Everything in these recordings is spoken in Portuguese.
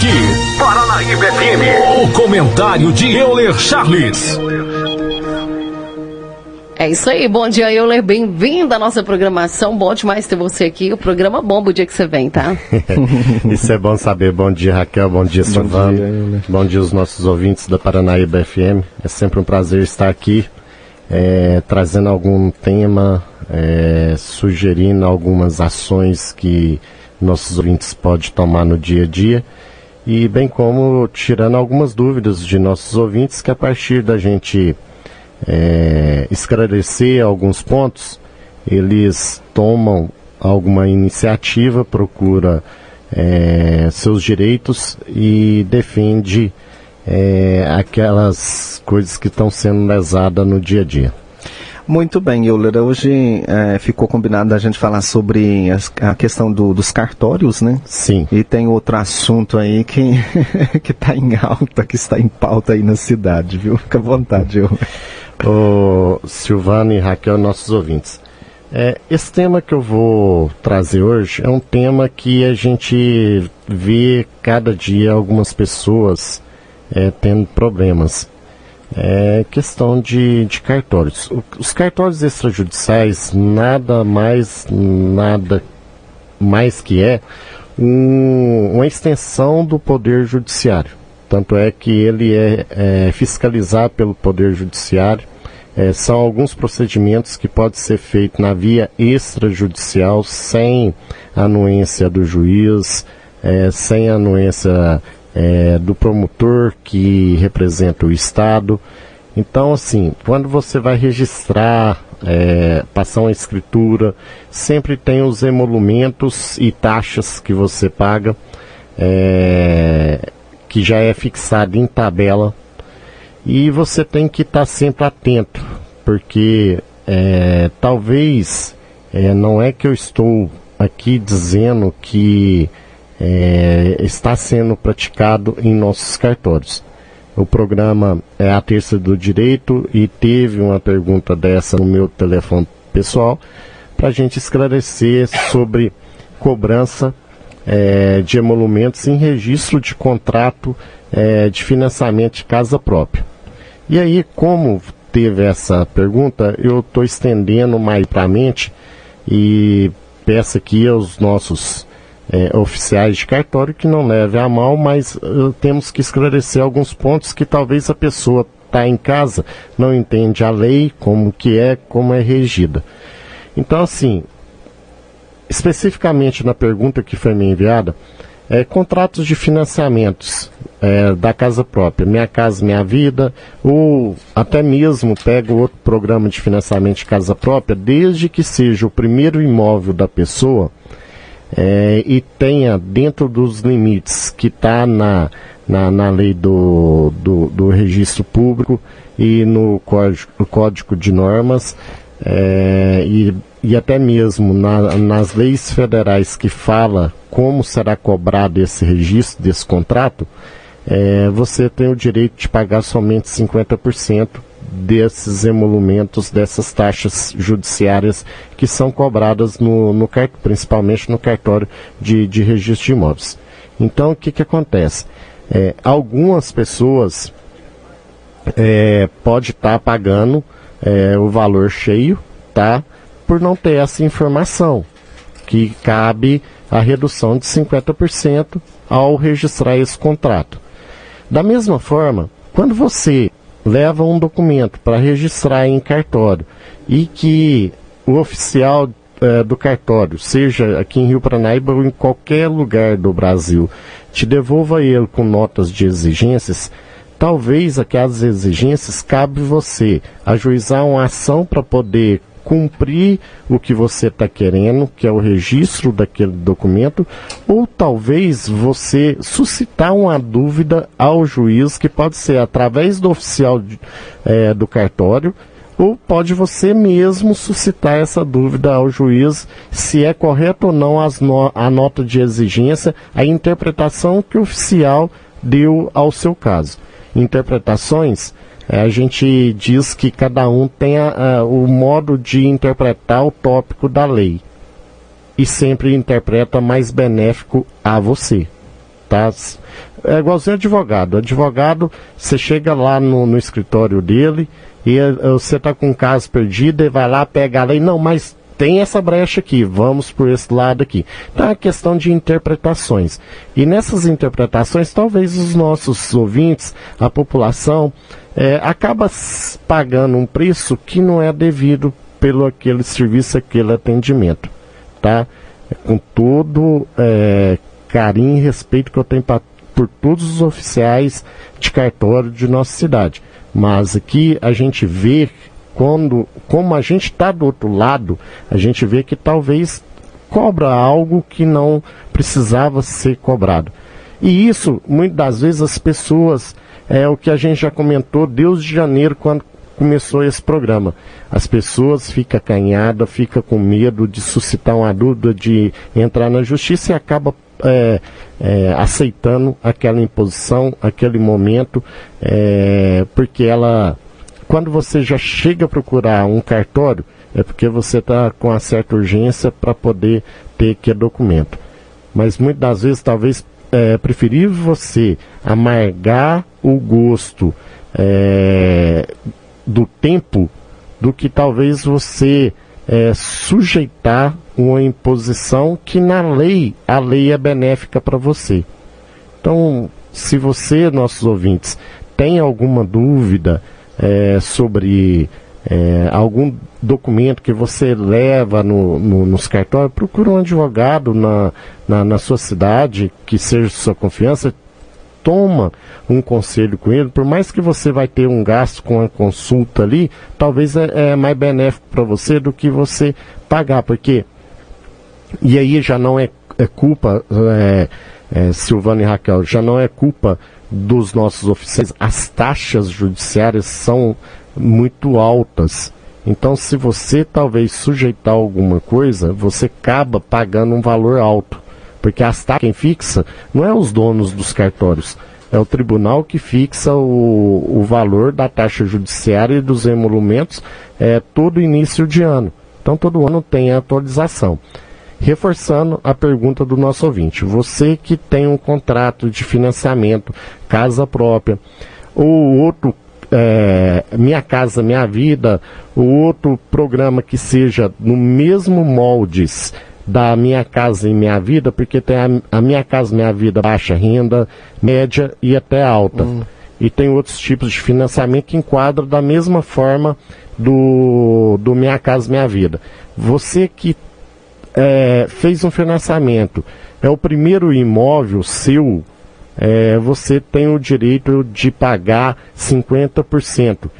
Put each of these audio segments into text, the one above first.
aqui, Paranaíba FM, o comentário de Euler Charles. É isso aí, bom dia Euler, bem-vindo à nossa programação, bom demais ter você aqui, o programa bom o dia que você vem, tá? isso é bom saber, bom dia Raquel, bom dia Silvano, bom dia, bom dia aos nossos ouvintes da Paranaíba FM, é sempre um prazer estar aqui, é, trazendo algum tema, é, sugerindo algumas ações que nossos ouvintes podem tomar no dia a dia e bem como tirando algumas dúvidas de nossos ouvintes que a partir da gente é, esclarecer alguns pontos, eles tomam alguma iniciativa, procura é, seus direitos e defende é, aquelas coisas que estão sendo lesadas no dia a dia. Muito bem, Euler. Hoje é, ficou combinado a gente falar sobre as, a questão do, dos cartórios, né? Sim. E tem outro assunto aí que que está em alta, que está em pauta aí na cidade, viu? Fica à vontade, Euler. Ô, Silvana e Raquel, nossos ouvintes. É, esse tema que eu vou trazer hoje é um tema que a gente vê cada dia algumas pessoas é, tendo problemas é questão de, de cartórios. Os cartórios extrajudiciais nada mais, nada mais que é um, uma extensão do poder judiciário. Tanto é que ele é, é fiscalizado pelo poder judiciário. É, são alguns procedimentos que podem ser feitos na via extrajudicial sem anuência do juiz, é, sem anuência é, do promotor que representa o Estado. Então, assim, quando você vai registrar, é, passar uma escritura, sempre tem os emolumentos e taxas que você paga, é, que já é fixado em tabela. E você tem que estar tá sempre atento, porque é, talvez é, não é que eu estou aqui dizendo que é, está sendo praticado em nossos cartórios. O programa é a terça do direito e teve uma pergunta dessa no meu telefone pessoal para a gente esclarecer sobre cobrança é, de emolumentos em registro de contrato é, de financiamento de casa própria. E aí, como teve essa pergunta, eu estou estendendo mais para a mente e peço aqui aos nossos é, oficiais de cartório que não leve a mal, mas uh, temos que esclarecer alguns pontos que talvez a pessoa está em casa, não entende a lei, como que é, como é regida. Então, assim, especificamente na pergunta que foi me enviada, é, contratos de financiamentos é, da casa própria, Minha Casa Minha Vida, ou até mesmo pega outro programa de financiamento de casa própria, desde que seja o primeiro imóvel da pessoa, é, e tenha dentro dos limites que está na, na, na, lei do, do, do, registro público e no código, no código de normas é, e, e até mesmo na, nas leis federais que fala como será cobrado esse registro desse contrato, é, você tem o direito de pagar somente 50% desses emolumentos, dessas taxas judiciárias que são cobradas no, no principalmente no cartório de, de registro de imóveis. Então, o que, que acontece? É, algumas pessoas é, pode estar tá pagando é, o valor cheio, tá? Por não ter essa informação, que cabe a redução de 50% ao registrar esse contrato. Da mesma forma, quando você leva um documento para registrar em cartório e que o oficial é, do cartório, seja aqui em Rio Paranaíba ou em qualquer lugar do Brasil, te devolva ele com notas de exigências, talvez aquelas exigências cabe você ajuizar uma ação para poder cumprir o que você está querendo, que é o registro daquele documento, ou talvez você suscitar uma dúvida ao juiz, que pode ser através do oficial é, do cartório, ou pode você mesmo suscitar essa dúvida ao juiz se é correto ou não no, a nota de exigência, a interpretação que o oficial deu ao seu caso. Interpretações a gente diz que cada um tem a, a, o modo de interpretar o tópico da lei e sempre interpreta mais benéfico a você. Tá? é igualzinho advogado. Advogado, você chega lá no, no escritório dele e eh, você está com um caso perdido e vai lá, pega a lei. Não, mas tem essa brecha aqui, vamos por esse lado aqui. Então é questão de interpretações. E nessas interpretações, talvez os nossos ouvintes, a população, é, acaba pagando um preço que não é devido pelo aquele serviço, aquele atendimento. Tá? Com todo é, carinho e respeito que eu tenho pra, por todos os oficiais de cartório de nossa cidade. Mas aqui a gente vê quando, como a gente está do outro lado, a gente vê que talvez cobra algo que não precisava ser cobrado. E isso, muitas das vezes, as pessoas, é o que a gente já comentou Deus de janeiro, quando começou esse programa. As pessoas ficam acanhadas, ficam com medo de suscitar uma dúvida, de entrar na justiça e acaba é, é, aceitando aquela imposição, aquele momento, é, porque ela quando você já chega a procurar um cartório, é porque você está com uma certa urgência para poder ter que documento. Mas muitas das vezes, talvez é preferível você amargar o gosto é, do tempo do que talvez você é, sujeitar uma imposição que na lei, a lei é benéfica para você. Então, se você, nossos ouvintes, tem alguma dúvida, é, sobre é, algum documento que você leva no, no, nos cartórios, procura um advogado na, na, na, sua cidade, que seja de sua confiança, toma um conselho com ele, por mais que você vai ter um gasto com a consulta ali, talvez é, é mais benéfico para você do que você pagar, porque e aí já não é, é culpa, é, é, Silvana e Raquel, já não é culpa dos nossos oficiais, as taxas judiciárias são muito altas. Então, se você talvez sujeitar alguma coisa, você acaba pagando um valor alto. Porque as taxas quem fixa não é os donos dos cartórios, é o tribunal que fixa o, o valor da taxa judiciária e dos emolumentos é, todo início de ano. Então, todo ano tem a atualização. Reforçando a pergunta do nosso ouvinte, você que tem um contrato de financiamento, casa própria, ou outro é, Minha Casa Minha Vida, ou outro programa que seja no mesmo moldes da Minha Casa e Minha Vida, porque tem a, a Minha Casa Minha Vida baixa renda, média e até alta. Hum. E tem outros tipos de financiamento que enquadram da mesma forma do, do Minha Casa Minha Vida. Você que é, fez um financiamento, é o primeiro imóvel seu, é, você tem o direito de pagar 50%,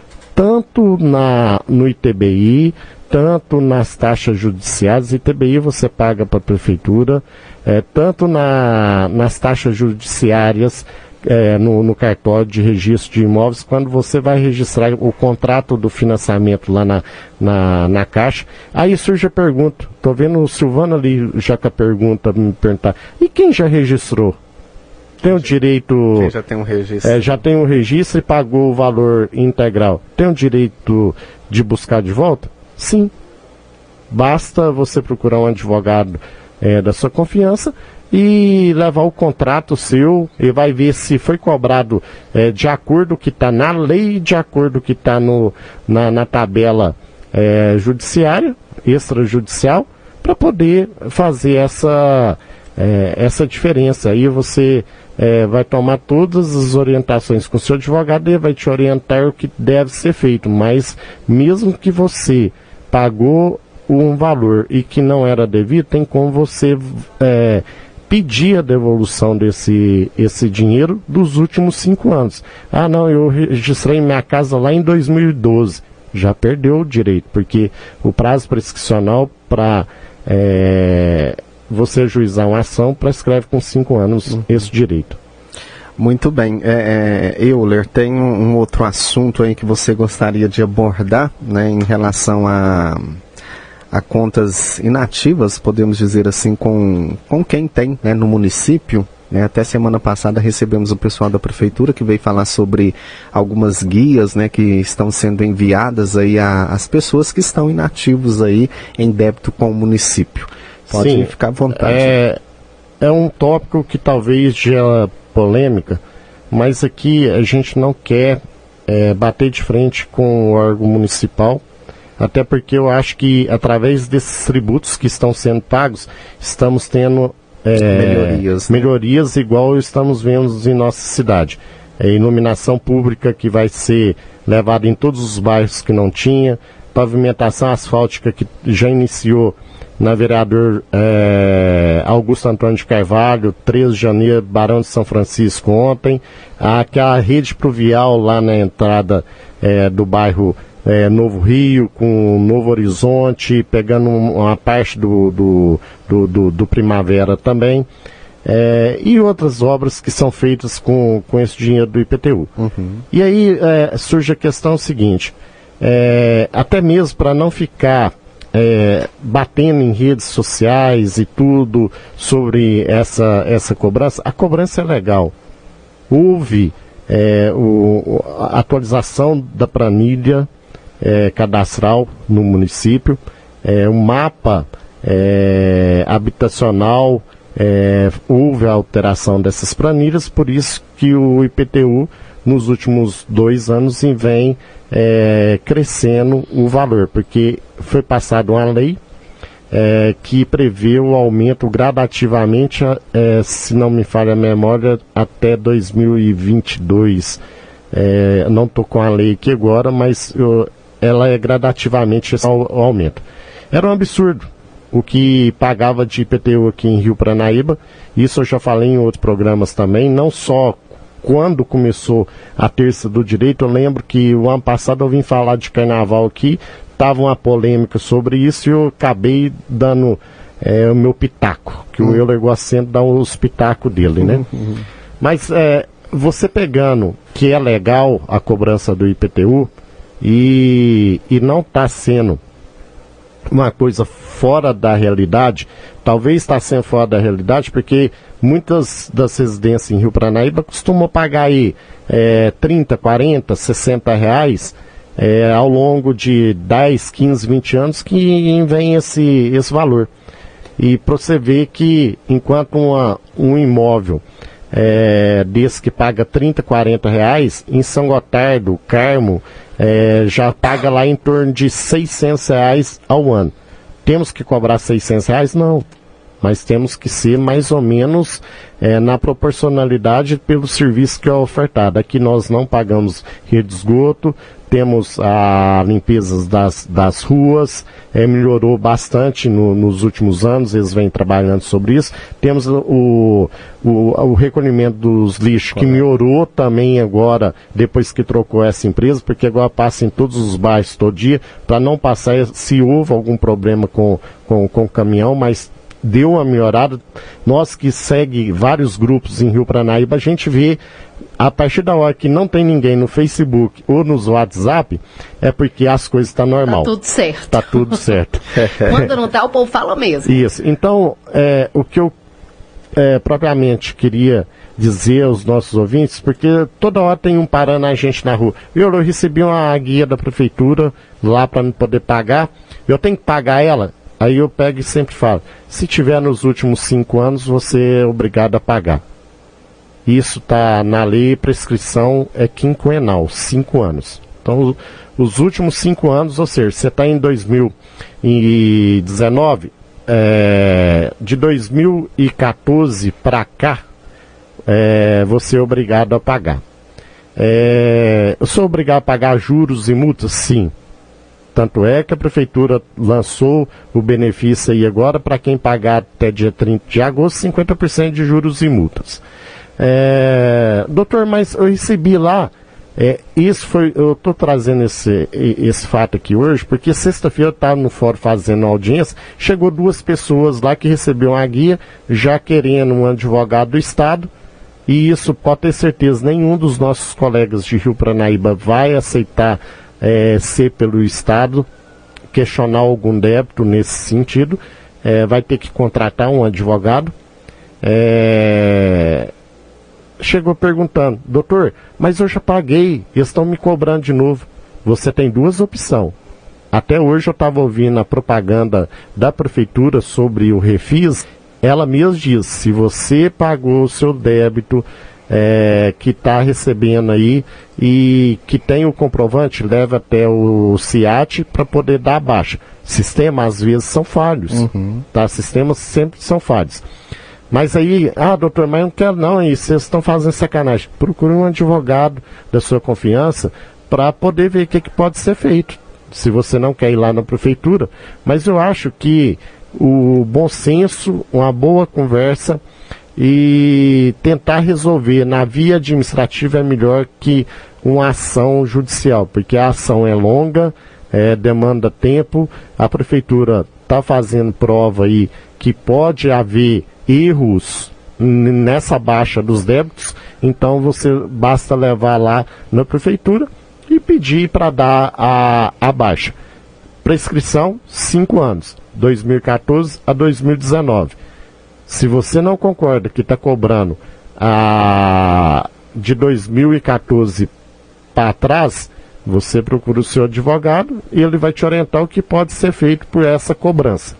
tanto na, no ITBI, tanto nas taxas judiciais, ITBI você paga para a prefeitura, é, tanto na, nas taxas judiciárias, é, no, no, cartório de registro de imóveis, quando você vai registrar o contrato do financiamento lá na, na, na Caixa, aí surge a pergunta, estou vendo o Silvano ali já com a pergunta, me perguntar, e quem já registrou? Tem o direito. Quem já tem um registro. É, já tem um registro e pagou o valor integral. Tem o direito de buscar de volta? Sim. Basta você procurar um advogado é, da sua confiança e levar o contrato seu e vai ver se foi cobrado é, de acordo que está na lei, de acordo que está na, na tabela é, judiciária, extrajudicial, para poder fazer essa, é, essa diferença. Aí você é, vai tomar todas as orientações com o seu advogado e vai te orientar o que deve ser feito. Mas mesmo que você pagou um valor e que não era devido, tem como você é, pedir a devolução desse esse dinheiro dos últimos cinco anos. Ah, não, eu registrei minha casa lá em 2012. Já perdeu o direito, porque o prazo prescricional para é, você ajuizar uma ação prescreve com cinco anos uhum. esse direito. Muito bem. É, é, Euler, tem um, um, outro assunto aí que você gostaria de abordar né, em relação a a contas inativas, podemos dizer assim, com, com quem tem né, no município. Né? Até semana passada recebemos o pessoal da prefeitura que veio falar sobre algumas guias né, que estão sendo enviadas aí às pessoas que estão inativos aí em débito com o município. Pode Sim, ficar à vontade. É, é um tópico que talvez já polêmica, mas aqui a gente não quer é, bater de frente com o órgão municipal, até porque eu acho que através desses tributos que estão sendo pagos, estamos tendo é, melhorias, né? melhorias igual estamos vendo em nossa cidade. É, iluminação pública que vai ser levada em todos os bairros que não tinha, pavimentação asfáltica que já iniciou na vereador é, Augusto Antônio de Carvalho, 13 de janeiro, Barão de São Francisco ontem, aquela rede pluvial lá na entrada é, do bairro é, Novo Rio, com Novo Horizonte, pegando uma parte do, do, do, do, do Primavera também. É, e outras obras que são feitas com, com esse dinheiro do IPTU. Uhum. E aí é, surge a questão seguinte: é, até mesmo para não ficar é, batendo em redes sociais e tudo sobre essa, essa cobrança, a cobrança é legal. Houve é, o, a atualização da planilha é, cadastral no município, é, um mapa é, habitacional, é, houve a alteração dessas planilhas, por isso que o IPTU nos últimos dois anos vem é, crescendo o valor, porque foi passada uma lei é, que prevê o aumento gradativamente, é, se não me falha a memória, até 2022. É, não estou com a lei aqui agora, mas eu, ela é gradativamente o aumento. Era um absurdo o que pagava de IPTU aqui em Rio Pranaíba. Isso eu já falei em outros programas também, não só quando começou a terça do direito, eu lembro que o ano passado eu vim falar de carnaval aqui, estava uma polêmica sobre isso e eu acabei dando é, o meu pitaco, que uhum. o Euler gosta sempre de dar os pitacos dele, né? Uhum. Mas é, você pegando que é legal a cobrança do IPTU e, e não está sendo uma coisa fora da realidade, talvez está sendo fora da realidade, porque muitas das residências em Rio Paranaíba costumam pagar aí é, 30, 40, 60 reais é, ao longo de 10, 15, 20 anos que vem esse, esse valor. E para você ver que enquanto uma, um imóvel é, desse que paga 30, 40 reais, em São Gotardo, Carmo, é, já paga lá em torno de 600 reais ao ano. Temos que cobrar 600 reais? Não mas temos que ser mais ou menos é, na proporcionalidade pelo serviço que é ofertado. Aqui nós não pagamos rede de esgoto, temos a limpeza das, das ruas, é, melhorou bastante no, nos últimos anos, eles vêm trabalhando sobre isso. Temos o, o, o recolhimento dos lixos, que melhorou também agora, depois que trocou essa empresa, porque agora passa em todos os bairros todo dia, para não passar se houve algum problema com, com, com o caminhão, mas deu uma melhorada. Nós que segue vários grupos em Rio Pranaíba, a gente vê a partir da hora que não tem ninguém no Facebook ou nos WhatsApp, é porque as coisas estão tá normal. Tá tudo certo. Tá tudo certo. Quando não tá, o povo fala mesmo. Isso. Então, é, o que eu é, propriamente queria dizer aos nossos ouvintes, porque toda hora tem um parando a gente na rua. Eu, eu recebi uma guia da prefeitura lá para não poder pagar. Eu tenho que pagar ela? Aí eu pego e sempre falo: se tiver nos últimos cinco anos, você é obrigado a pagar. Isso está na lei, prescrição é quinquenal, cinco anos. Então, os últimos cinco anos, ou seja, você está em 2019, é, de 2014 para cá, é, você é obrigado a pagar. É, eu sou obrigado a pagar juros e multas? Sim. Tanto é que a prefeitura lançou o benefício aí agora para quem pagar até dia 30 de agosto, 50% de juros e multas. É, doutor, mas eu recebi lá, é, isso foi, eu estou trazendo esse, esse fato aqui hoje, porque sexta-feira eu estava no fórum fazendo audiência, chegou duas pessoas lá que receberam a guia, já querendo um advogado do Estado, e isso pode ter certeza, nenhum dos nossos colegas de Rio Pranaíba vai aceitar é, ser pelo Estado, questionar algum débito nesse sentido, é, vai ter que contratar um advogado. É, chegou perguntando, doutor, mas eu já paguei, estão me cobrando de novo. Você tem duas opções. Até hoje eu estava ouvindo a propaganda da prefeitura sobre o refis. Ela mesma diz: se você pagou o seu débito é, que está recebendo aí e que tem o comprovante, leva até o CIAT para poder dar a baixa. Sistemas às vezes são falhos, uhum. tá? Sistemas sempre são falhos. Mas aí, ah, doutor, mas eu não quero não, e vocês estão fazendo sacanagem. Procure um advogado da sua confiança para poder ver o que, que pode ser feito. Se você não quer ir lá na prefeitura. Mas eu acho que o bom senso, uma boa conversa e tentar resolver na via administrativa é melhor que uma ação judicial, porque a ação é longa, é, demanda tempo, a prefeitura está fazendo prova aí que pode haver erros nessa baixa dos débitos, então você basta levar lá na prefeitura e pedir para dar a, a baixa. Prescrição, 5 anos, 2014 a 2019. Se você não concorda que está cobrando a, de 2014 para trás, você procura o seu advogado e ele vai te orientar o que pode ser feito por essa cobrança.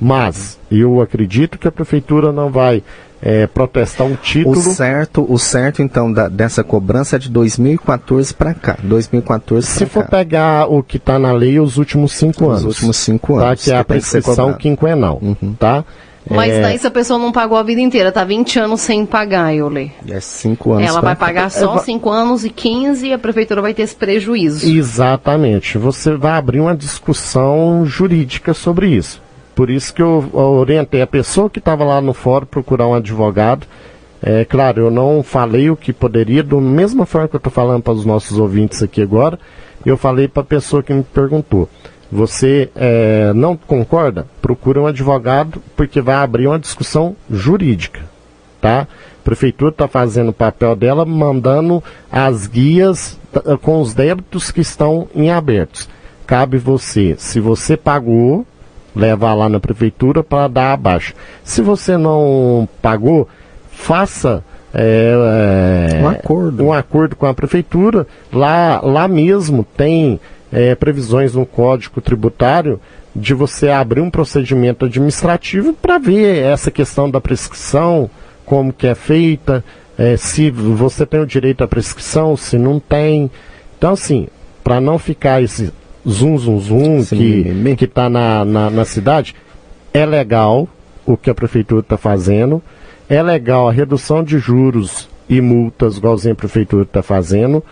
Mas eu acredito que a prefeitura não vai é, protestar um título. O certo, o certo então da, dessa cobrança é de 2014 para cá. 2014 Se for cá. pegar o que está na lei, os últimos cinco anos. Os últimos cinco tá? anos. Que é a prescrição quinquenal, uhum. tá? Mas é... daí se a pessoa não pagou a vida inteira, tá 20 anos sem pagar, eu. É 5 anos. Ela vai pagar só 5 é, anos e 15 e a prefeitura vai ter esse prejuízo. Exatamente. Você vai abrir uma discussão jurídica sobre isso. Por isso que eu orientei a pessoa que estava lá no fórum procurar um advogado. É claro, eu não falei o que poderia, da mesma forma que eu estou falando para os nossos ouvintes aqui agora, eu falei para a pessoa que me perguntou. Você é, não concorda? Procura um advogado, porque vai abrir uma discussão jurídica, tá? A prefeitura está fazendo o papel dela, mandando as guias com os débitos que estão em abertos. Cabe você, se você pagou, levar lá na prefeitura para dar a baixa. Se você não pagou, faça é, é, um, acordo. um acordo com a prefeitura. Lá, lá mesmo tem é, previsões no Código Tributário de você abrir um procedimento administrativo para ver essa questão da prescrição, como que é feita, é, se você tem o direito à prescrição, se não tem. Então, assim, para não ficar esse zum, zum, zum Sim. que está na, na, na cidade, é legal o que a prefeitura está fazendo, é legal a redução de juros e multas, igualzinho a prefeitura está fazendo,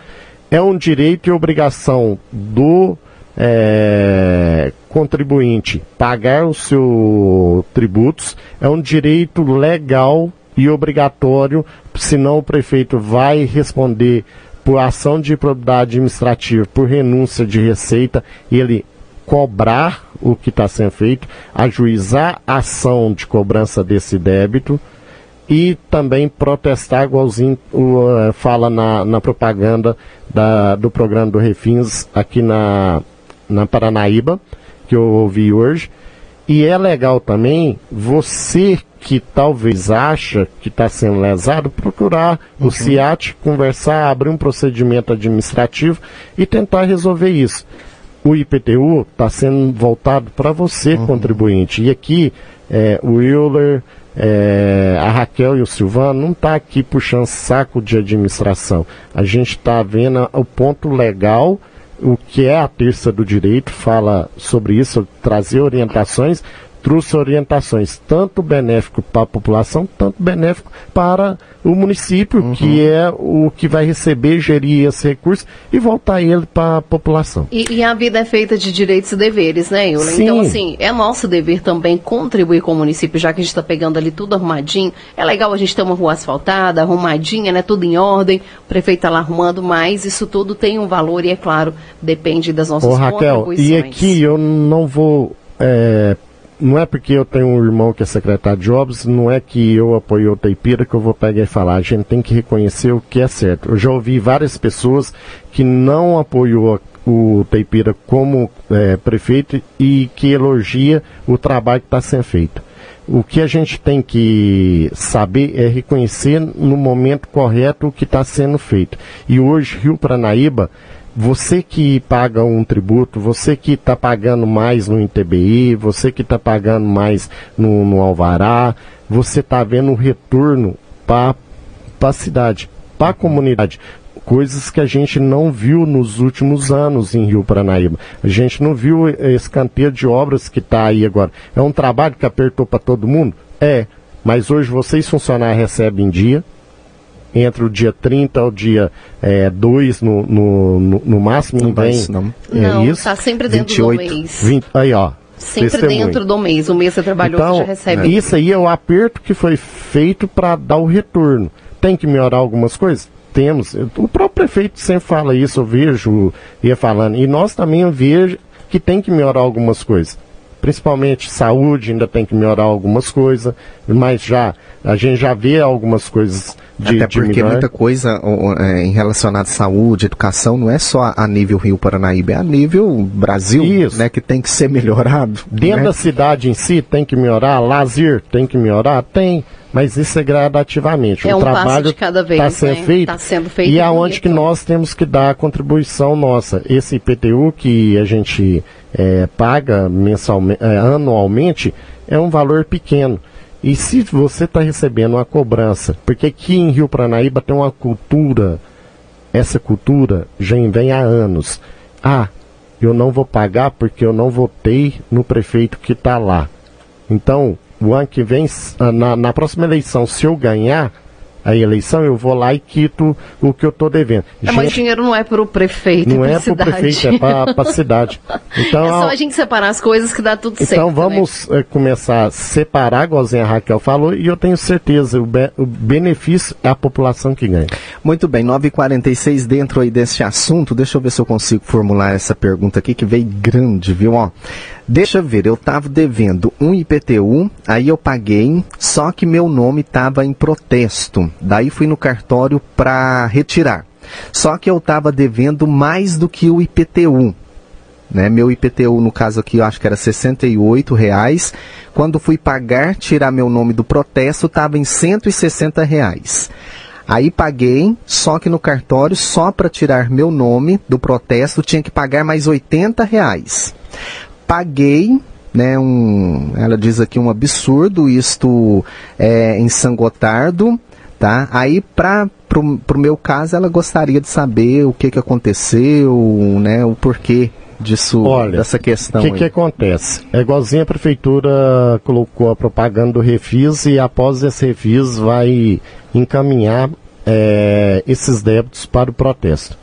é um direito e obrigação do é, contribuinte pagar os seus tributos, é um direito legal e obrigatório, senão o prefeito vai responder por ação de improbidade administrativa, por renúncia de receita, ele cobrar o que está sendo feito, ajuizar a ação de cobrança desse débito e também protestar, igualzinho uh, fala na, na propaganda da, do programa do Refins aqui na, na Paranaíba, que eu ouvi hoje. E é legal também você que talvez acha que está sendo lesado, procurar uhum. o CIAT, conversar, abrir um procedimento administrativo e tentar resolver isso. O IPTU está sendo voltado para você, uhum. contribuinte. E aqui, é, o Euler, é, a Raquel e o Silvano não está aqui puxando saco de administração. A gente está vendo o ponto legal o que é a terça do direito, fala sobre isso, trazer orientações, trouxe orientações tanto benéfico para a população, tanto benéfico para o município, uhum. que é o que vai receber, gerir esse recurso e voltar ele para a população. E, e, a vida é feita de direitos e deveres, né, Eula? Então, assim, é nosso dever também contribuir com o município, já que a gente está pegando ali tudo arrumadinho. É legal a gente ter uma rua asfaltada, arrumadinha, né, tudo em ordem, o prefeito está lá arrumando, mas isso tudo tem um valor e, é claro, depende das nossas Ô, Raquel, contribuições. E aqui eu não vou é, não é porque eu tenho um irmão que é secretário de obras, não é que eu apoio o Teipira que eu vou pegar e falar. A gente tem que reconhecer o que é certo. Eu já ouvi várias pessoas que não apoiou o Teipira como é, prefeito e que elogia o trabalho que está sendo feito. O que a gente tem que saber é reconhecer no momento correto o que está sendo feito. E hoje, Rio Paranaíba você que paga um tributo, você que está pagando mais no INTBI, você que está pagando mais no, no Alvará, você está vendo um retorno para para a cidade, para a comunidade coisas que a gente não viu nos últimos anos em Rio Paranaíba. A gente não viu esse canteiro de obras que está aí agora. É um trabalho que apertou para todo mundo? É. Mas hoje vocês funcionários recebem em dia, entre o dia 30 ao dia é, 2 no, no, no, no máximo, não, vem. Não, é não isso. tá sempre dentro 28, do mês. 20, aí, ó. Sempre testemunho. dentro do mês. O mês você trabalhou, então, você já recebe. Isso aí é o aperto que foi feito para dar o retorno. Tem que melhorar algumas coisas? Temos. O próprio prefeito sempre fala isso, eu vejo, ia falando. E nós também eu vejo que tem que melhorar algumas coisas principalmente saúde, ainda tem que melhorar algumas coisas, mas já a gente já vê algumas coisas de Até porque muita coisa é, em relacionada à saúde, educação, não é só a nível Rio Paranaíba, é a nível Brasil, Isso. né, que tem que ser melhorado. Dentro né? da cidade em si tem que melhorar, lazer tem que melhorar, tem mas isso é gradativamente. É o um trabalho está sendo, né? feito, tá sendo feito. E é aonde que nós temos que dar a contribuição nossa. Esse IPTU que a gente é, paga mensalmente, é, anualmente é um valor pequeno. E se você está recebendo uma cobrança, porque aqui em Rio Pranaíba tem uma cultura, essa cultura já vem há anos. Ah, eu não vou pagar porque eu não votei no prefeito que está lá. Então, o ano que vem, ah, na, na próxima eleição, se eu ganhar, a eleição, eu vou lá e quito o que eu estou devendo. É, mas dinheiro não é para o prefeito, não é para o prefeito, é para a cidade. Então, é só a gente separar as coisas que dá tudo então, certo. Então vamos né? começar a separar, igualzinho a Raquel falou, e eu tenho certeza, o, be o benefício é a população que ganha. Muito bem, 9h46 dentro aí desse assunto, deixa eu ver se eu consigo formular essa pergunta aqui, que veio grande, viu? Ó, Deixa eu ver, eu estava devendo um IPTU, aí eu paguei, só que meu nome estava em protesto. Daí fui no cartório para retirar. Só que eu estava devendo mais do que o IPTU. Né? Meu IPTU, no caso aqui, eu acho que era R$ reais. Quando fui pagar, tirar meu nome do protesto, estava em R$ reais. Aí paguei, só que no cartório, só para tirar meu nome do protesto, tinha que pagar mais 80 reais paguei né, um, ela diz aqui um absurdo, isto é, em Sangotardo, tá? Aí, para pro, pro meu caso, ela gostaria de saber o que que aconteceu, né, o porquê disso, Olha, dessa questão. O que que acontece? É igualzinho a prefeitura colocou a propaganda do Refis e após esse Refis vai encaminhar é, esses débitos para o protesto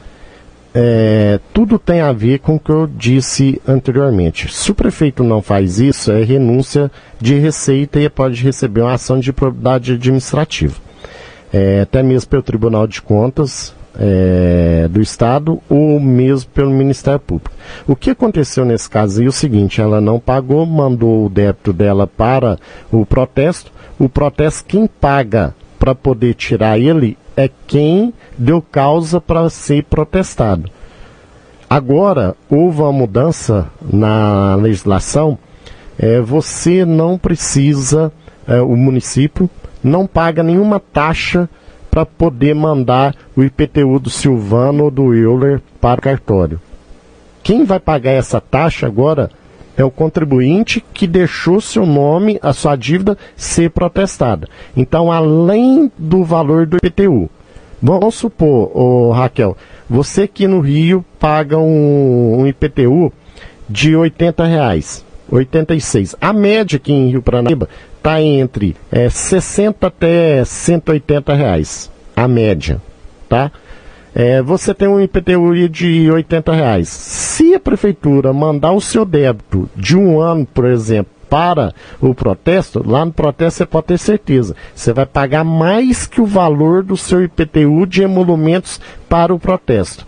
é, tudo tem a ver com o que eu disse anteriormente. Se o prefeito não faz isso, é renúncia de receita e pode receber uma ação de probidade administrativa. É, até mesmo pelo Tribunal de Contas é, do Estado ou mesmo pelo Ministério Público. O que aconteceu nesse caso é o seguinte, ela não pagou, mandou o débito dela para o protesto, o protesto quem paga para poder tirar ele é quem deu causa para ser protestado. Agora, houve uma mudança na legislação, é, você não precisa, é, o município não paga nenhuma taxa para poder mandar o IPTU do Silvano ou do Euler para o cartório. Quem vai pagar essa taxa agora é o contribuinte que deixou seu nome, a sua dívida, ser protestada. Então, além do valor do IPTU, vamos supor, oh, Raquel, você aqui no Rio paga um, um IPTU de 80 reais. 86. A média aqui em Rio Paranaíba está entre é, 60 até 180 reais. A média, tá? É, você tem um IPTU de 80 reais. Se a prefeitura mandar o seu débito de um ano, por exemplo, para o protesto, lá no protesto você pode ter certeza, você vai pagar mais que o valor do seu IPTU de emolumentos para o protesto.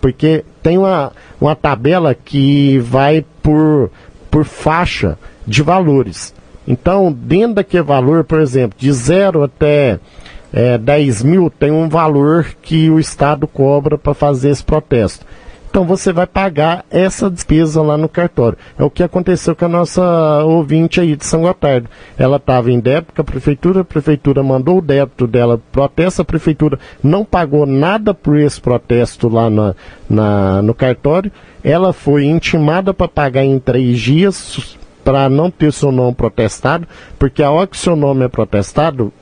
Porque tem uma, uma tabela que vai por, por faixa de valores. Então, dentro daquele valor, por exemplo, de zero até é, 10 mil tem um valor que o Estado cobra para fazer esse protesto. Então você vai pagar essa despesa lá no cartório. É o que aconteceu com a nossa ouvinte aí de São Gotardo. Ela estava em débito com a prefeitura, a prefeitura mandou o débito dela protesto, a prefeitura não pagou nada por esse protesto lá na, na no cartório. Ela foi intimada para pagar em três dias para não ter seu nome protestado, porque a hora que seu nome é protestado,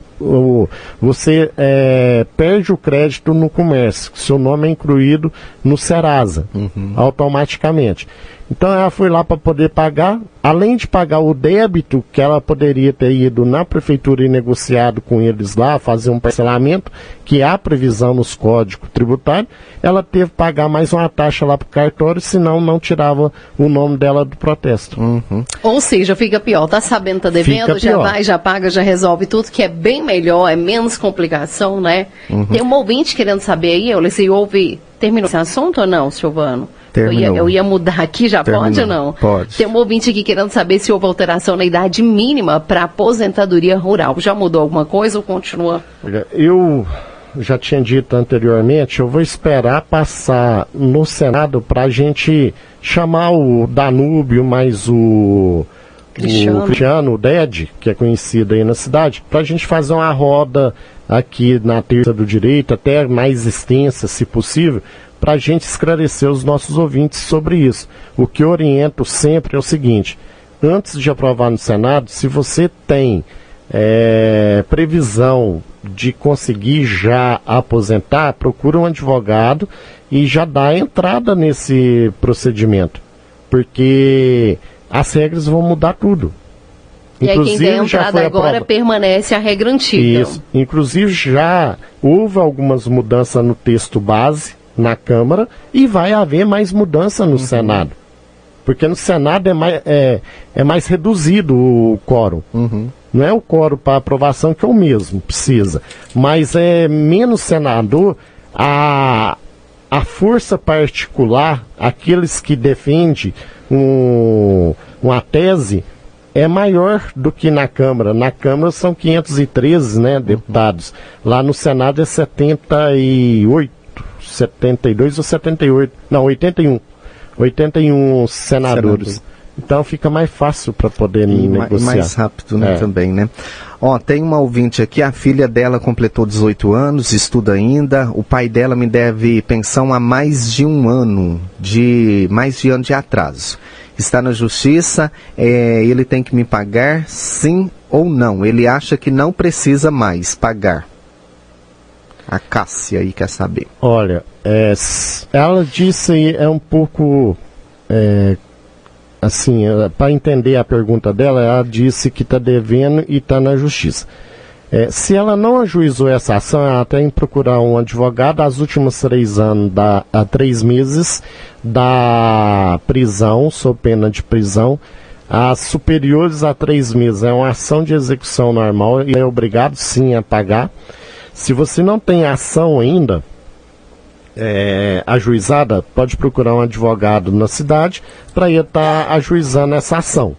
você é, perde o crédito no comércio, seu nome é incluído no Serasa, uhum. automaticamente. Então ela foi lá para poder pagar, além de pagar o débito que ela poderia ter ido na prefeitura e negociado com eles lá, fazer um parcelamento, que há previsão nos códigos tributários, ela teve que pagar mais uma taxa lá para o cartório, senão não tirava o nome dela do protesto. Uhum. Ou seja, fica pior, tá sabendo, tá devendo, já vai, já paga, já resolve tudo, que é bem melhor, é menos complicação, né? Uhum. Tem um ouvinte querendo saber aí, eu se ouve, terminou esse assunto ou não, Silvano? Eu ia, eu ia, mudar aqui, já Terminou. pode ou não? Pode. Tem um ouvinte aqui querendo saber se houve alteração na idade mínima para aposentadoria rural. Já mudou alguma coisa ou continua? Eu já tinha dito anteriormente, eu vou esperar passar no Senado para a gente chamar o Danúbio mais o Cristiano. o Cristiano, o DED, que é conhecido aí na cidade, para a gente fazer uma roda aqui na terça do direito, até mais extensa, se possível, para a gente esclarecer os nossos ouvintes sobre isso. O que eu oriento sempre é o seguinte: antes de aprovar no Senado, se você tem é, previsão de conseguir já aposentar, procura um advogado e já dá entrada nesse procedimento. Porque as regras vão mudar tudo. E Inclusive, aí quem der entrada agora permanece a regra antiga. Isso. Inclusive já houve algumas mudanças no texto base na Câmara e vai haver mais mudança no uhum. Senado. Porque no Senado é mais, é, é mais reduzido o quórum. Uhum. Não é o quórum para aprovação que é o mesmo, precisa. Mas é menos senador, a, a força particular, aqueles que defendem um, uma tese, é maior do que na Câmara. Na Câmara são 513 né, deputados. Lá no Senado é 78 72 ou 78, não, 81. 81 senadores. Senador. Então fica mais fácil para poder e negociar. mais rápido né, é. também, né? Ó, tem uma ouvinte aqui, a filha dela completou 18 anos, estuda ainda. O pai dela me deve pensão há mais de um ano, de mais de ano de atraso. Está na justiça, é, ele tem que me pagar, sim ou não. Ele acha que não precisa mais pagar. A Cássia aí quer saber. Olha, é, ela disse é um pouco é, assim, é, para entender a pergunta dela, ela disse que está devendo e está na justiça. É, se ela não ajuizou essa ação, ela tem que procurar um advogado as últimos três anos, da, três meses da prisão, sob pena de prisão, as superiores a três meses. É uma ação de execução normal e é obrigado sim a pagar. Se você não tem ação ainda é, ajuizada, pode procurar um advogado na cidade para ir estar tá ajuizando essa ação.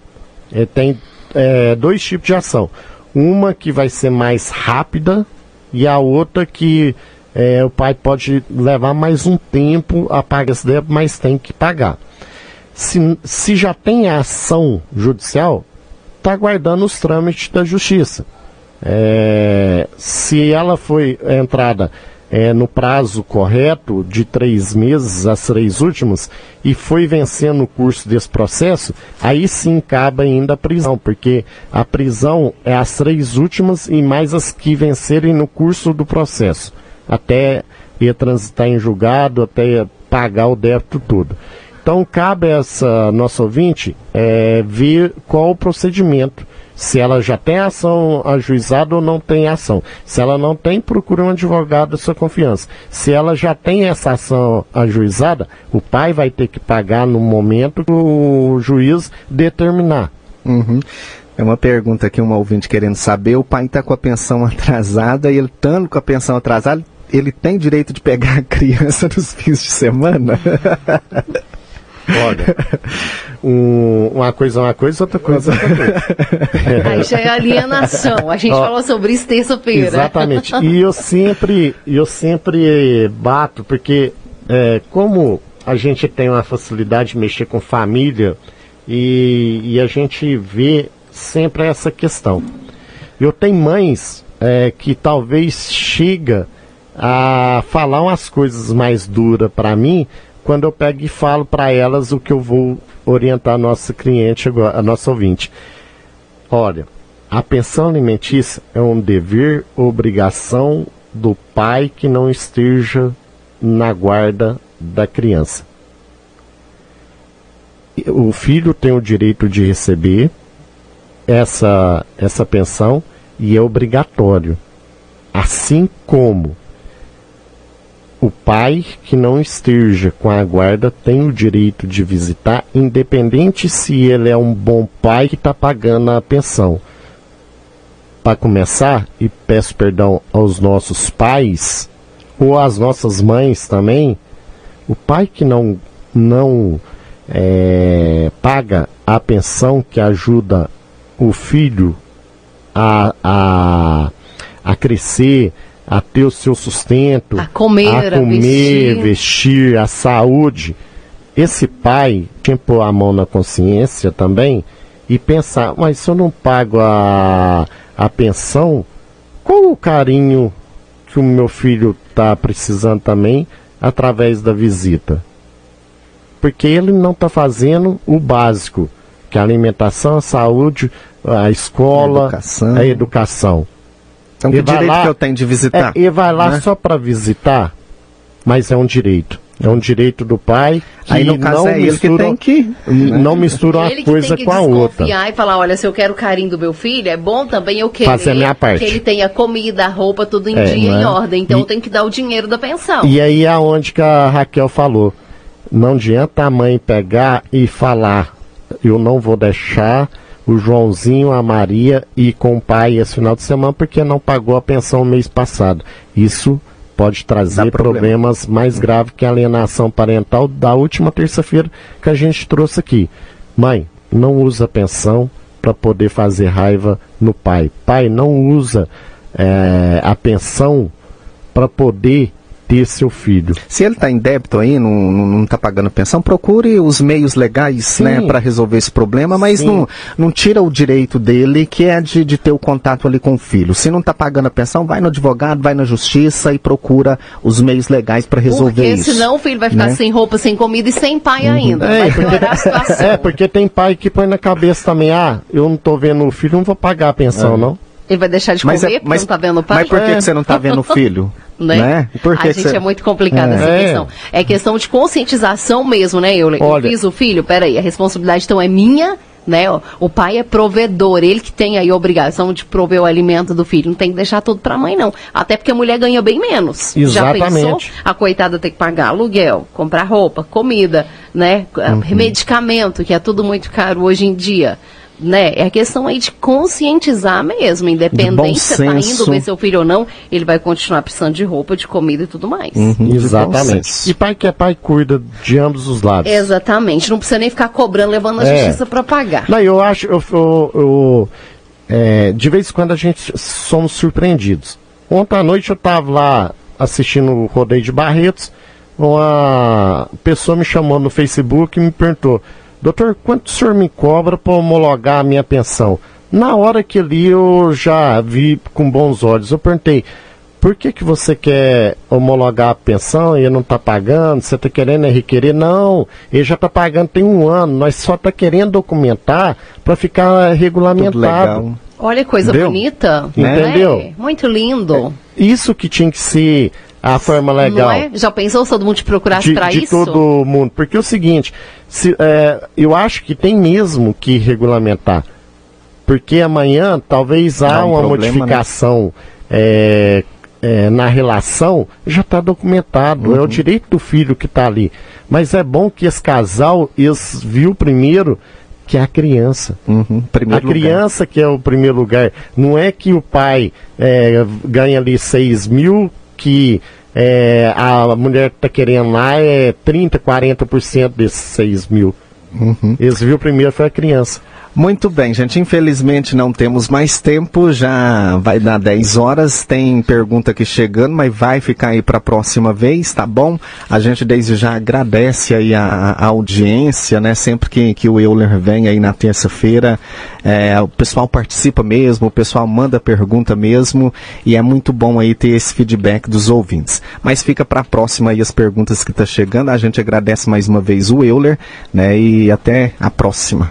É, tem é, dois tipos de ação. Uma que vai ser mais rápida e a outra que é, o pai pode levar mais um tempo a pagar esse débito, mas tem que pagar. Se, se já tem a ação judicial, está aguardando os trâmites da justiça. É, se ela foi entrada é, no prazo correto de três meses, as três últimas, e foi vencendo o curso desse processo, aí sim cabe ainda a prisão, porque a prisão é as três últimas e mais as que vencerem no curso do processo, até ir transitar em julgado, até pagar o débito todo. Então cabe a essa nossa ouvinte é, ver qual o procedimento se ela já tem ação ajuizada ou não tem ação. Se ela não tem, procure um advogado da sua confiança. Se ela já tem essa ação ajuizada, o pai vai ter que pagar no momento que o juiz determinar. Uhum. É uma pergunta aqui, uma ouvinte querendo saber. O pai está com a pensão atrasada e ele estando com a pensão atrasada, ele tem direito de pegar a criança nos fins de semana? Olha, um, uma coisa é uma coisa, outra coisa é outra coisa. Aí já é alienação. A gente Ó, falou sobre isso terça-feira. Exatamente. E eu sempre, eu sempre bato, porque é, como a gente tem uma facilidade de mexer com família e, e a gente vê sempre essa questão. Eu tenho mães é, que talvez chega a falar umas coisas mais duras para mim, quando eu pego e falo para elas o que eu vou orientar a nossa cliente, a nossa ouvinte. Olha, a pensão alimentícia é um dever, obrigação do pai que não esteja na guarda da criança. O filho tem o direito de receber essa, essa pensão e é obrigatório. Assim como o pai que não esteja com a guarda tem o direito de visitar, independente se ele é um bom pai que está pagando a pensão. Para começar, e peço perdão aos nossos pais, ou às nossas mães também, o pai que não, não é, paga a pensão que ajuda o filho a, a, a crescer, a ter o seu sustento, a comer, a, comer, vestir. vestir, a saúde. Esse pai tinha que pôr a mão na consciência também e pensar, mas se eu não pago a, a pensão, qual o carinho que o meu filho está precisando também através da visita? Porque ele não está fazendo o básico, que é a alimentação, a saúde, a escola, a educação. A educação. Então, que direito lá, que eu tenho de visitar? É, e vai lá né? só para visitar, mas é um direito. É um direito do pai que Aí, no caso, não é mistura, ele que tem que, não mistura uma coisa com a outra. e falar, olha, se eu quero o carinho do meu filho, é bom também eu querer Fazer a minha parte. que ele tenha comida, roupa, tudo em é, dia, em é? ordem. Então e, eu tenho que dar o dinheiro da pensão. E aí é onde que a Raquel falou. Não adianta a mãe pegar e falar, eu não vou deixar o Joãozinho, a Maria e com o pai esse final de semana porque não pagou a pensão mês passado. Isso pode trazer problemas mais graves que a alienação parental da última terça-feira que a gente trouxe aqui. Mãe, não usa pensão para poder fazer raiva no pai. Pai, não usa é, a pensão para poder ter seu filho. Se ele está em débito aí, não está pagando pensão, procure os meios legais né, para resolver esse problema, mas não, não tira o direito dele, que é de, de ter o contato ali com o filho. Se não está pagando a pensão, vai no advogado, vai na justiça e procura os meios legais para resolver porque isso. Porque senão o filho vai ficar né? sem roupa, sem comida e sem pai uhum. ainda. É, porque, é, porque tem pai que põe na cabeça também, ah, eu não estou vendo o filho, não vou pagar a pensão, é. não. Ele vai deixar de mas é- comer é, porque não tá vendo o pai? Mas por que, é. que você não tá vendo o filho? né? né? Por que a gente você... é muito complicada é. essa questão. É questão de conscientização mesmo, né, eu, Olha... eu fiz o filho, peraí, a responsabilidade então é minha, né? O pai é provedor, ele que tem aí a obrigação de prover o alimento do filho. Não tem que deixar tudo para a mãe, não. Até porque a mulher ganha bem menos. Exatamente. Já pensou? A coitada tem que pagar aluguel, comprar roupa, comida, né? Uhum. Medicamento, que é tudo muito caro hoje em dia né? É a questão aí de conscientizar mesmo, independente se tá indo ver seu filho ou não, ele vai continuar precisando de roupa, de comida e tudo mais. Uhum, exatamente. E pai que é pai cuida de ambos os lados. Exatamente. Não precisa nem ficar cobrando, levando a é. justiça para pagar. Não, eu acho, eu, eu, eu é, de vez em quando a gente somos surpreendidos. Ontem à noite eu estava lá assistindo o rodeio de Barretos, uma pessoa me chamou no Facebook e me perguntou doutor, quanto o senhor me cobra para homologar a minha pensão? Na hora que li, eu já vi com bons olhos. Eu perguntei, por que, que você quer homologar a pensão e ele não está pagando? Você está querendo requerer? Não, ele já está pagando tem um ano. Nós só está querendo documentar para ficar regulamentado. Olha que coisa Entendeu? bonita. Entendeu? É, muito lindo. É, isso que tinha que ser a forma legal. É? Já pensou se todo mundo te procurasse para isso? De todo mundo. Porque é o seguinte, se, é, eu acho que tem mesmo que regulamentar. Porque amanhã talvez há um uma problema, né? modificação né? é, é, na relação, já está documentado. Uhum. É o direito do filho que está ali. Mas é bom que esse casal eles viu primeiro que é a criança. Uhum, a criança lugar. que é o primeiro lugar. Não é que o pai é, ganha ali 6 mil, que é, a mulher está querendo lá é 30%, 40% desses 6 mil. Uhum. Eles viu primeiro foi a criança. Muito bem, gente. Infelizmente não temos mais tempo, já vai dar 10 horas. Tem pergunta aqui chegando, mas vai ficar aí para a próxima vez, tá bom? A gente desde já agradece aí a, a audiência, né? Sempre que, que o Euler vem aí na terça-feira, é, o pessoal participa mesmo, o pessoal manda pergunta mesmo, e é muito bom aí ter esse feedback dos ouvintes. Mas fica para a próxima aí as perguntas que tá chegando. A gente agradece mais uma vez o Euler, né? E até a próxima.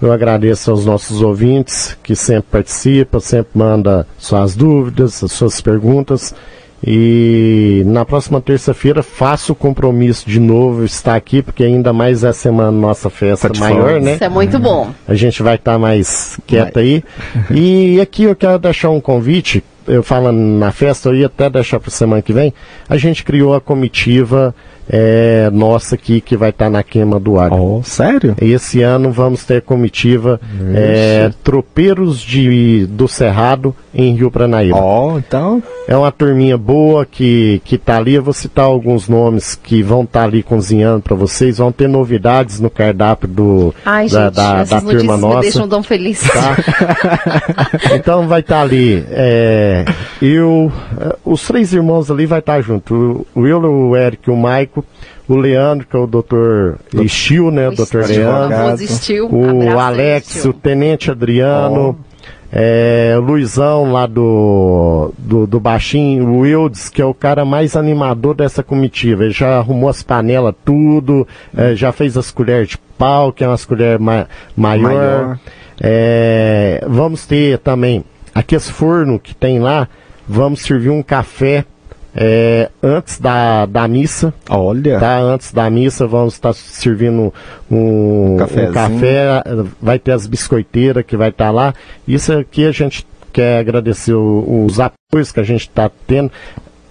Eu agradeço aos nossos ouvintes que sempre participam, sempre mandam suas dúvidas, suas perguntas. E na próxima terça-feira faço o compromisso de novo estar aqui, porque ainda mais é semana nossa festa tá maior, né? Isso é muito bom. A gente vai estar tá mais quieto vai. aí. E aqui eu quero deixar um convite. Eu falando na festa, eu ia até deixar para semana que vem. A gente criou a comitiva é, nossa aqui que vai estar tá na queima do ar. Oh, sério? Esse ano vamos ter comitiva é, Tropeiros de, do Cerrado em Rio Pranaíba. Oh, então. É uma turminha boa que, que tá ali. Eu vou citar alguns nomes que vão estar tá ali cozinhando para vocês. Vão ter novidades no cardápio do, Ai, da, gente, da, da turma nossa. Me deixam tão feliz. Tá? então vai estar tá ali. É, eu, é, os três irmãos ali vai estar tá junto. O Will, o Eric e o Maico o Leandro, que é o doutor Estil, né? O doutor Leandro. O Alex, o Tenente Adriano. Oh. É, o Luizão lá do, do, do Baixinho, o Wildes, que é o cara mais animador dessa comitiva. Ele já arrumou as panelas, tudo, é, já fez as colheres de pau, que é umas colheres ma maior. maior. É, vamos ter também aqueles forno que tem lá, vamos servir um café é, antes da, da missa. Olha. Tá? Antes da missa vamos estar servindo um, um café, vai ter as biscoiteiras que vai estar lá. Isso aqui a gente quer agradecer o, os apoios que a gente está tendo.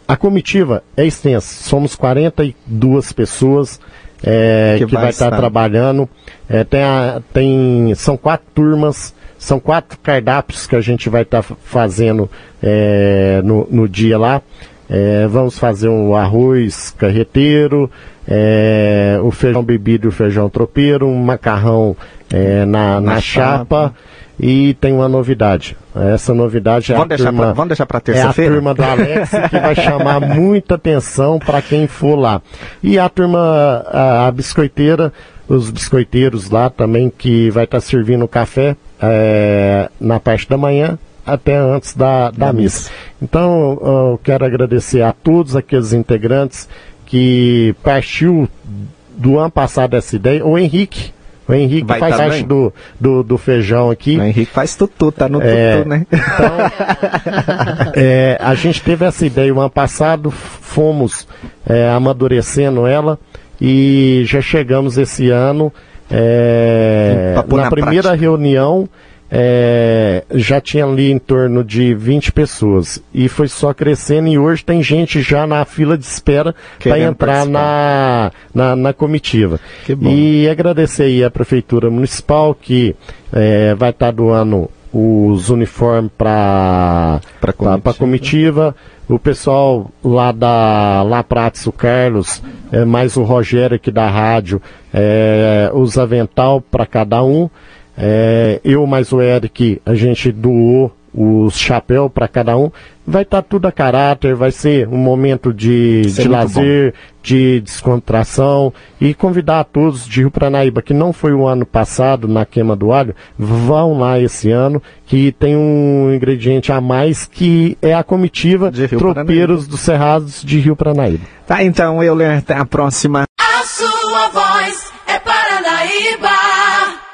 A comitiva é extensa, somos 42 pessoas é, que, que, vai, estar, trabalhando. É, tem, a, tem, são quatro turmas, são quatro cardápios que a gente vai estar fazendo é, no, no dia lá. É, vamos fazer um arroz carreteiro, é, o feijão bebido e o feijão tropeiro, um macarrão é, na, na, na, chapa. chapa. E tem uma novidade. Essa novidade é vamos a turma, vamos deixar para terça-feira. É a turma do Alex que vai chamar muita atenção para quem for lá. E a turma, a, a, biscoiteira, os biscoiteiros lá também que vai estar tá servindo café é, na parte da manhã até antes da, da, missa. Então, eu quero agradecer a todos aqueles integrantes que partiu do ano passado essa ideia. O Henrique, o Henrique Vai faz tá parte do, do, do, feijão aqui. O Henrique faz tutu, tá no é, tutu, né? Então, é, a gente teve essa ideia o ano passado, fomos é, amadurecendo ela e já chegamos esse ano é, na, na primeira prática. reunião é, já tinha ali em torno de 20 pessoas. E foi só crescendo e hoje tem gente já na fila de espera para entrar na, na, na, comitiva. E agradecer aí a Prefeitura Municipal que é, vai estar tá doando os uniformes para a comitiva. comitiva. O pessoal lá da La Prates, o Carlos, é, mais o Rogério aqui da rádio, é, os avental para cada um. É, eu mais o Eric, a gente doou os chapéus para cada um. Vai estar tá tudo a caráter, vai ser um momento de, de lazer, bom. de descontração e convidar a todos de Rio Pranaíba, que não foi o ano passado na queima do alho, vão lá esse ano, que tem um ingrediente a mais que é a comitiva de Rio Tropeiros dos Cerrados de Rio Pranaíba. Tá, então, eu até a próxima. A sua voz é Paranaíba.